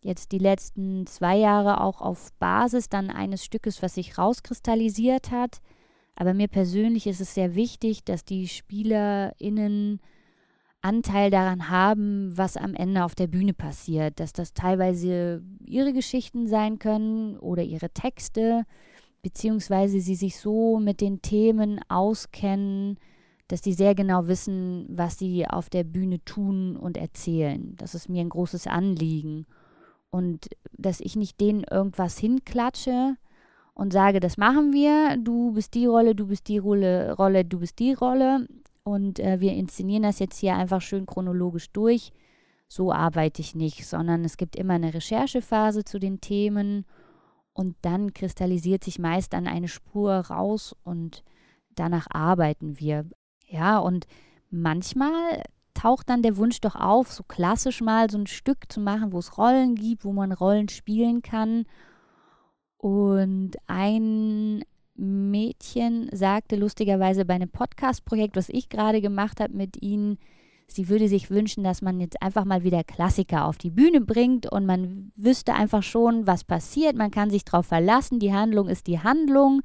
Jetzt die letzten zwei Jahre auch auf Basis dann eines Stückes, was sich rauskristallisiert hat. Aber mir persönlich ist es sehr wichtig, dass die SpielerInnen Anteil daran haben, was am Ende auf der Bühne passiert. Dass das teilweise ihre Geschichten sein können oder ihre Texte, beziehungsweise sie sich so mit den Themen auskennen, dass die sehr genau wissen, was sie auf der Bühne tun und erzählen. Das ist mir ein großes Anliegen. Und dass ich nicht denen irgendwas hinklatsche und sage, das machen wir, du bist die Rolle, du bist die Rolle, Rolle du bist die Rolle. Und äh, wir inszenieren das jetzt hier einfach schön chronologisch durch. So arbeite ich nicht, sondern es gibt immer eine Recherchephase zu den Themen und dann kristallisiert sich meist dann eine Spur raus und danach arbeiten wir. Ja, und manchmal taucht dann der Wunsch doch auf, so klassisch mal so ein Stück zu machen, wo es Rollen gibt, wo man Rollen spielen kann. Und ein Mädchen sagte lustigerweise bei einem Podcast-Projekt, was ich gerade gemacht habe mit ihnen, sie würde sich wünschen, dass man jetzt einfach mal wieder Klassiker auf die Bühne bringt und man wüsste einfach schon, was passiert. Man kann sich darauf verlassen, die Handlung ist die Handlung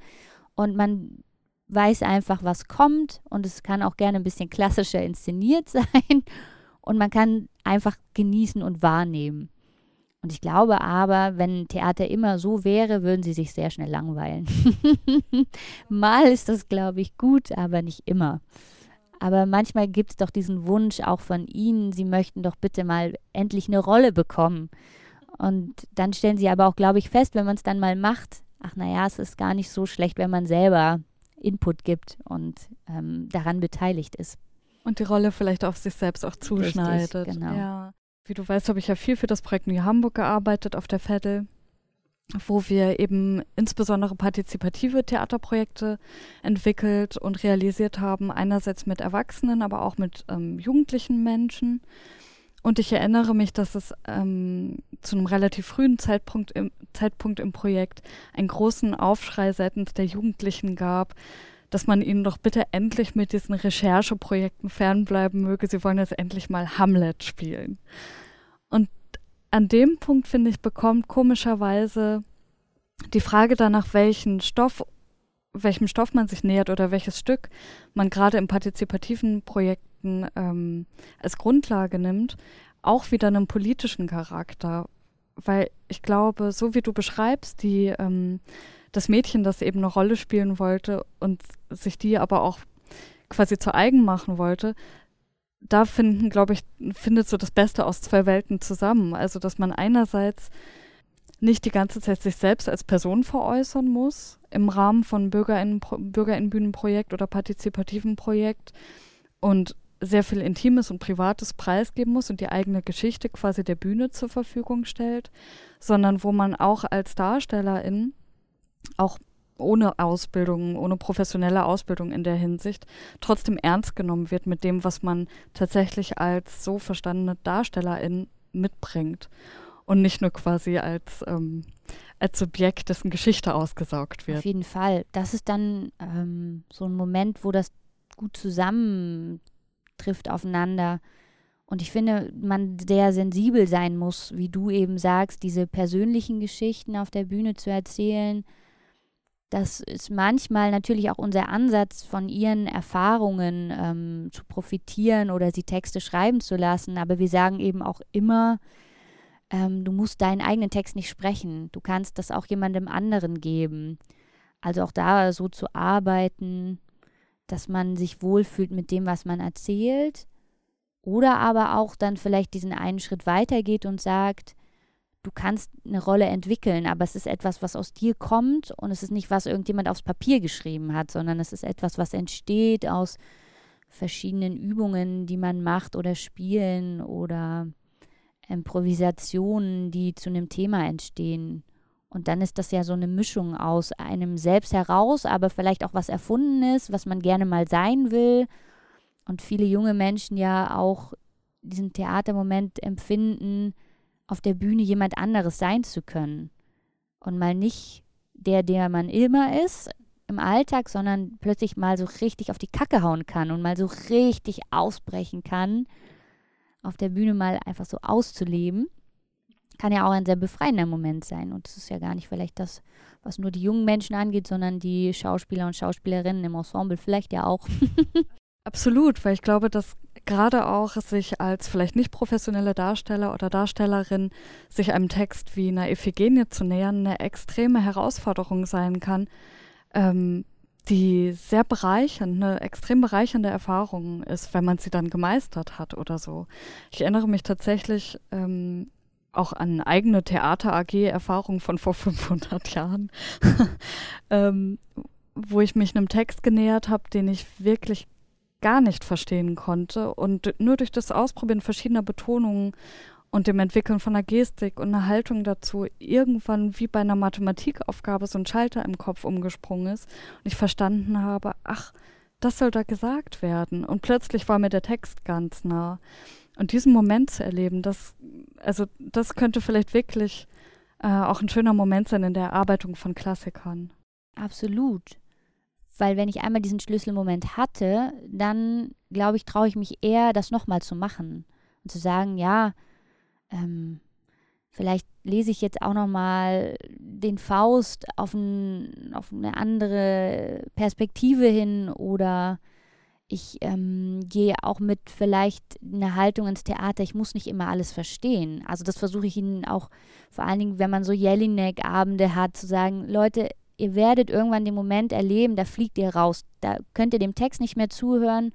und man weiß einfach, was kommt und es kann auch gerne ein bisschen klassischer inszeniert [LAUGHS] sein und man kann einfach genießen und wahrnehmen. Und ich glaube aber, wenn Theater immer so wäre, würden sie sich sehr schnell langweilen. [LAUGHS] Mal ist das, glaube ich, gut, aber nicht immer. Aber manchmal gibt es doch diesen Wunsch auch von ihnen, sie möchten doch bitte mal endlich eine Rolle bekommen. Und dann stellen sie aber auch, glaube ich, fest, wenn man es dann mal macht, ach naja, es ist gar nicht so schlecht, wenn man selber Input gibt und ähm, daran beteiligt ist. Und die Rolle vielleicht auf sich selbst auch zuschneidet. Richtig, genau. Ja. Wie du weißt, habe ich ja viel für das Projekt New Hamburg gearbeitet auf der Vettel, wo wir eben insbesondere partizipative Theaterprojekte entwickelt und realisiert haben, einerseits mit Erwachsenen, aber auch mit ähm, jugendlichen Menschen. Und ich erinnere mich, dass es ähm, zu einem relativ frühen Zeitpunkt im, Zeitpunkt im Projekt einen großen Aufschrei seitens der Jugendlichen gab, dass man ihnen doch bitte endlich mit diesen Rechercheprojekten fernbleiben möge. Sie wollen jetzt endlich mal Hamlet spielen. Und an dem Punkt, finde ich, bekommt komischerweise die Frage danach, welchen Stoff, welchem Stoff man sich nähert oder welches Stück man gerade in partizipativen Projekten ähm, als Grundlage nimmt, auch wieder einen politischen Charakter. Weil ich glaube, so wie du beschreibst, die ähm, das Mädchen, das eben eine Rolle spielen wollte und sich die aber auch quasi zu eigen machen wollte, da finden, glaube ich, findet so das Beste aus zwei Welten zusammen. Also, dass man einerseits nicht die ganze Zeit sich selbst als Person veräußern muss im Rahmen von Bürgerinnen, Bürgerinnenbühnenprojekt oder partizipativen Projekt und sehr viel Intimes und Privates preisgeben muss und die eigene Geschichte quasi der Bühne zur Verfügung stellt, sondern wo man auch als Darstellerin auch ohne Ausbildung, ohne professionelle Ausbildung in der Hinsicht, trotzdem ernst genommen wird mit dem, was man tatsächlich als so verstandene Darstellerin mitbringt und nicht nur quasi als, ähm, als Subjekt, dessen Geschichte ausgesaugt wird. Auf jeden Fall. Das ist dann ähm, so ein Moment, wo das gut zusammentrifft aufeinander. Und ich finde, man sehr sensibel sein muss, wie du eben sagst, diese persönlichen Geschichten auf der Bühne zu erzählen, Das ist manchmal natürlich auch unser Ansatz, von ihren Erfahrungen ähm, zu profitieren oder sie Texte schreiben zu lassen. Aber wir sagen eben auch immer, ähm, du musst deinen eigenen Text nicht sprechen. Du kannst das auch jemandem anderen geben. Also auch da so zu arbeiten, dass man sich wohlfühlt mit dem, was man erzählt. Oder aber auch dann vielleicht diesen einen Schritt weitergeht und sagt, du kannst eine Rolle entwickeln, aber es ist etwas, was aus dir kommt und es ist nicht, was irgendjemand aufs Papier geschrieben hat, sondern es ist etwas, was entsteht aus verschiedenen Übungen, die man macht oder Spielen oder Improvisationen, die zu einem Thema entstehen. Und dann ist das ja so eine Mischung aus einem selbst heraus, aber vielleicht auch was Erfundenes, was man gerne mal sein will. Und viele junge Menschen ja auch diesen Theatermoment empfinden, auf der Bühne jemand anderes sein zu können. Und mal nicht der, der man immer ist im Alltag, sondern plötzlich mal so richtig auf die Kacke hauen kann und mal so richtig ausbrechen kann, auf der Bühne mal einfach so auszuleben. Kann ja auch ein sehr befreiender Moment sein. Und es ist ja gar nicht vielleicht das, was nur die jungen Menschen angeht, sondern die Schauspieler und Schauspielerinnen im Ensemble vielleicht ja auch. [LAUGHS] Absolut, weil ich glaube, dass gerade auch sich als vielleicht nicht professionelle Darsteller oder Darstellerin sich einem Text wie einer Iphigenie zu nähern, eine extreme Herausforderung sein kann, ähm, die sehr bereichernd, eine extrem bereichernde Erfahrung ist, wenn man sie dann gemeistert hat oder so. Ich erinnere mich tatsächlich ähm, auch an eigene Theater-AG-Erfahrungen von vor [LAUGHS] 500 Jahren, [LAUGHS] ähm, wo ich mich einem Text genähert habe, den ich wirklich gar nicht verstehen konnte und nur durch das Ausprobieren verschiedener Betonungen und dem Entwickeln von einer Gestik und einer Haltung dazu irgendwann wie bei einer Mathematikaufgabe so ein Schalter im Kopf umgesprungen ist und ich verstanden habe, ach, das soll da gesagt werden. Und plötzlich war mir der Text ganz nah. Und diesen Moment zu erleben, das, also das könnte vielleicht wirklich äh, auch ein schöner Moment sein in der Erarbeitung von Klassikern. Absolut. Weil wenn ich einmal diesen Schlüsselmoment hatte, dann glaube ich, traue ich mich eher, das nochmal zu machen. Und zu sagen, ja, ähm, vielleicht lese ich jetzt auch nochmal den Faust auf, ein, auf, eine andere Perspektive hin oder ich ähm, gehe auch mit vielleicht einer Haltung ins Theater, ich muss nicht immer alles verstehen. Also das versuche ich Ihnen auch, vor allen Dingen, wenn man so Jelinek-Abende hat, zu sagen, Leute, ihr werdet irgendwann den Moment erleben, da fliegt ihr raus. Da könnt ihr dem Text nicht mehr zuhören.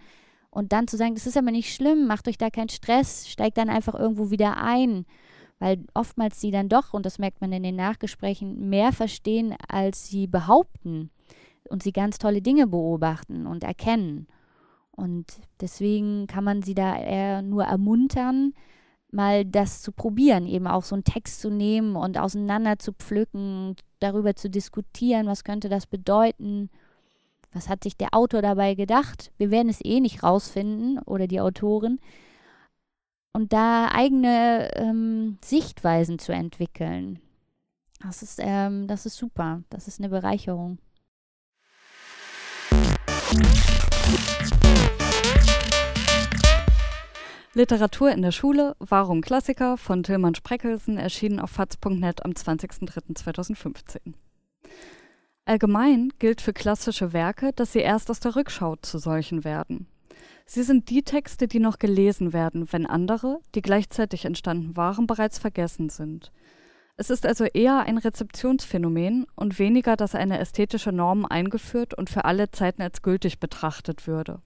Und dann zu sagen, das ist aber nicht schlimm, macht euch da keinen Stress, steigt dann einfach irgendwo wieder ein. Weil oftmals sie dann doch, und das merkt man in den Nachgesprächen, mehr verstehen, als sie behaupten. Und sie ganz tolle Dinge beobachten und erkennen. Und deswegen kann man sie da eher nur ermuntern, mal das zu probieren, eben auch so einen Text zu nehmen und auseinander zu pflücken, darüber zu diskutieren, was könnte das bedeuten, was hat sich der Autor dabei gedacht. Wir werden es eh nicht rausfinden oder die Autorin. Und da eigene ähm, Sichtweisen zu entwickeln. Das ist, ähm, das ist super. Das ist eine Bereicherung. Literatur in der Schule, Warum Klassiker von Tilman Spreckelsen erschienen auf faz.net am 20.03.2015. Allgemein gilt für klassische Werke, dass sie erst aus der Rückschau zu solchen werden. Sie sind die Texte, die noch gelesen werden, wenn andere, die gleichzeitig entstanden waren, bereits vergessen sind. Es ist also eher ein Rezeptionsphänomen und weniger, dass eine ästhetische Norm eingeführt und für alle Zeiten als gültig betrachtet würde.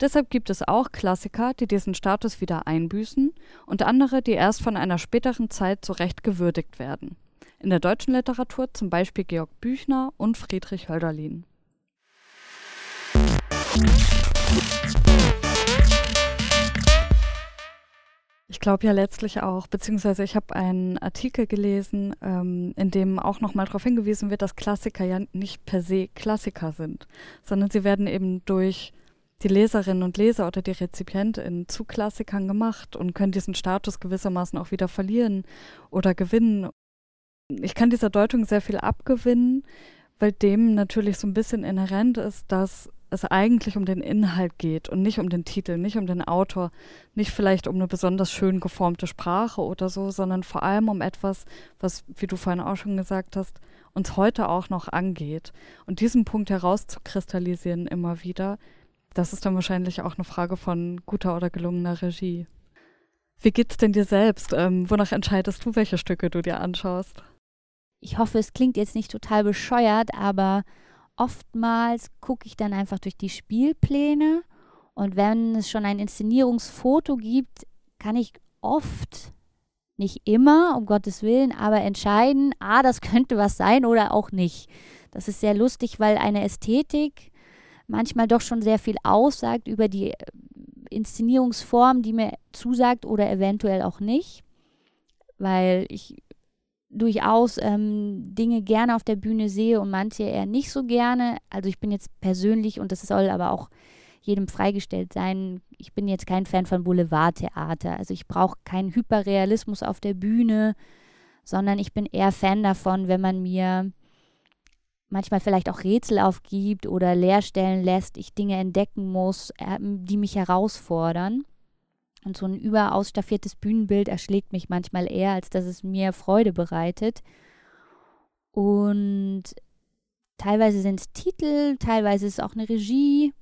Deshalb gibt es auch Klassiker, die diesen Status wieder einbüßen und andere, die erst von einer späteren Zeit zu Recht gewürdigt werden. In der deutschen Literatur zum Beispiel Georg Büchner und Friedrich Hölderlin. Ich glaube ja letztlich auch, beziehungsweise ich habe einen Artikel gelesen, ähm, in dem auch nochmal darauf hingewiesen wird, dass Klassiker ja nicht per se Klassiker sind, sondern sie werden eben durch die Leserinnen und Leser oder die Rezipientin zu Klassikern gemacht und können diesen Status gewissermaßen auch wieder verlieren oder gewinnen. Ich kann dieser Deutung sehr viel abgewinnen, weil dem natürlich so ein bisschen inhärent ist, dass es eigentlich um den Inhalt geht und nicht um den Titel, nicht um den Autor, nicht vielleicht um eine besonders schön geformte Sprache oder so, sondern vor allem um etwas, was, wie du vorhin auch schon gesagt hast, uns heute auch noch angeht. Und diesen Punkt herauszukristallisieren immer wieder, das ist dann wahrscheinlich auch eine Frage von guter oder gelungener Regie. Wie geht's denn dir selbst? Ähm, wonach entscheidest du, welche Stücke du dir anschaust? Ich hoffe, es klingt jetzt nicht total bescheuert, aber oftmals gucke ich dann einfach durch die Spielpläne und wenn es schon ein Inszenierungsfoto gibt, kann ich oft, nicht immer, um Gottes Willen, aber entscheiden, ah, das könnte was sein oder auch nicht. Das ist sehr lustig, weil eine Ästhetik manchmal doch schon sehr viel aussagt über die äh, Inszenierungsform, die mir zusagt oder eventuell auch nicht, weil ich durchaus ähm, Dinge gerne auf der Bühne sehe und manche eher nicht so gerne. Also ich bin jetzt persönlich, und das soll aber auch jedem freigestellt sein, ich bin jetzt kein Fan von Boulevardtheater. Also ich brauche keinen Hyperrealismus auf der Bühne, sondern ich bin eher Fan davon, wenn man mir manchmal vielleicht auch Rätsel aufgibt oder Leerstellen lässt, ich Dinge entdecken muss, äh, die mich herausfordern. Und so ein überausstaffiertes Bühnenbild erschlägt mich manchmal eher, als dass es mir Freude bereitet. Und teilweise sind es Titel, teilweise ist es auch eine Regie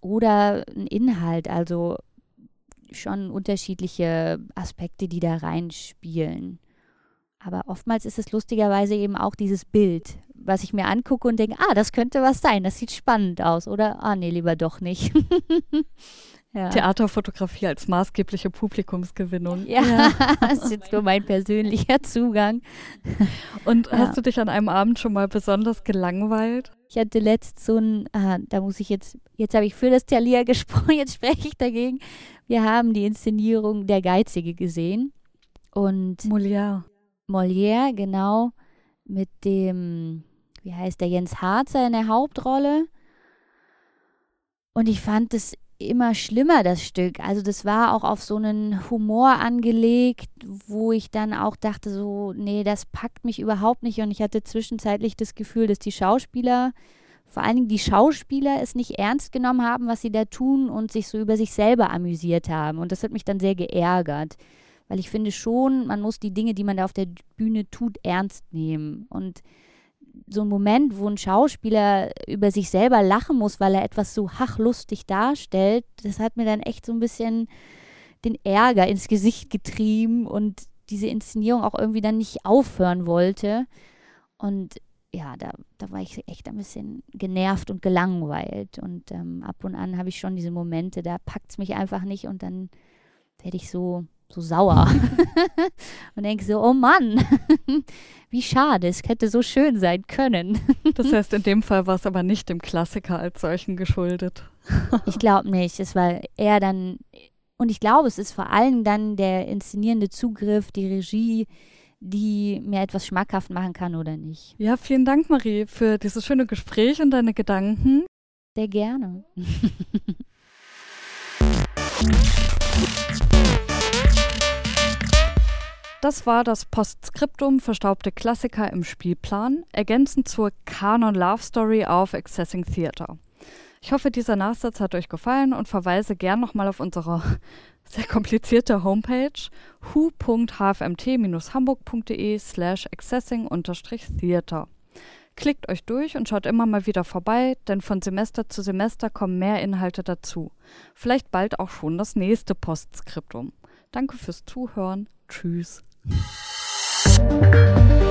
oder ein Inhalt, also schon unterschiedliche Aspekte, die da reinspielen. Aber oftmals ist es lustigerweise eben auch dieses Bild, was ich mir angucke und denke, ah, das könnte was sein, das sieht spannend aus. Oder, ah, nee, lieber doch nicht. [LAUGHS] Ja. Theaterfotografie als maßgebliche Publikumsgewinnung. Ja, ja. [LAUGHS] das ist jetzt nur mein persönlicher Zugang. [LAUGHS] Und ja. hast du dich an einem Abend schon mal besonders gelangweilt? Ich hatte letzt so ein, ah, da muss ich jetzt, jetzt habe ich für das Thalia gesprochen, jetzt spreche ich dagegen. Wir haben die Inszenierung Der Geizige gesehen. Und Molière. Molière, genau, mit dem, wie heißt der, Jens Harzer in der Hauptrolle. Und ich fand es immer schlimmer, das Stück. Also das war auch auf so einen Humor angelegt, wo ich dann auch dachte, so, nee, das packt mich überhaupt nicht. Und ich hatte zwischenzeitlich das Gefühl, dass die Schauspieler, vor allen Dingen die Schauspieler, es nicht ernst genommen haben, was sie da tun und sich so über sich selber amüsiert haben. Und das hat mich dann sehr geärgert. Weil ich finde schon, man muss die Dinge, die man da auf der Bühne tut, ernst nehmen. Und so ein Moment, wo ein Schauspieler über sich selber lachen muss, weil er etwas so hachlustig darstellt, das hat mir dann echt so ein bisschen den Ärger ins Gesicht getrieben und diese Inszenierung auch irgendwie dann nicht aufhören wollte. Und ja, da, da war ich echt ein bisschen genervt und gelangweilt. Und ähm, ab und an habe ich schon diese Momente, da packt es mich einfach nicht und dann werde ich so so sauer [LAUGHS] und denke so, oh Mann, [LAUGHS] wie schade, es hätte so schön sein können. [LAUGHS] das heißt, in dem Fall war es aber nicht dem Klassiker als solchen geschuldet. ich glaube nicht, es war eher dann, und ich glaube, es ist vor allem dann der inszenierende Zugriff, die Regie, die mir etwas schmackhaft machen kann oder nicht. Ja, vielen Dank, Marie, für dieses schöne Gespräch und deine Gedanken. Sehr gerne. Das war das Postskriptum Verstaubte Klassiker im Spielplan, ergänzend zur Canon Love Story auf Accessing Theater. Ich hoffe, dieser Nachsatz hat euch gefallen und verweise gern nochmal auf unsere [LAUGHS] sehr komplizierte Homepage hu.hfmt-hamburg.de slash accessing-theater. Klickt euch durch und schaut immer mal wieder vorbei, denn von Semester zu Semester kommen mehr Inhalte dazu. Vielleicht bald auch schon das nächste Postskriptum. Danke fürs Zuhören. Tschüss. Música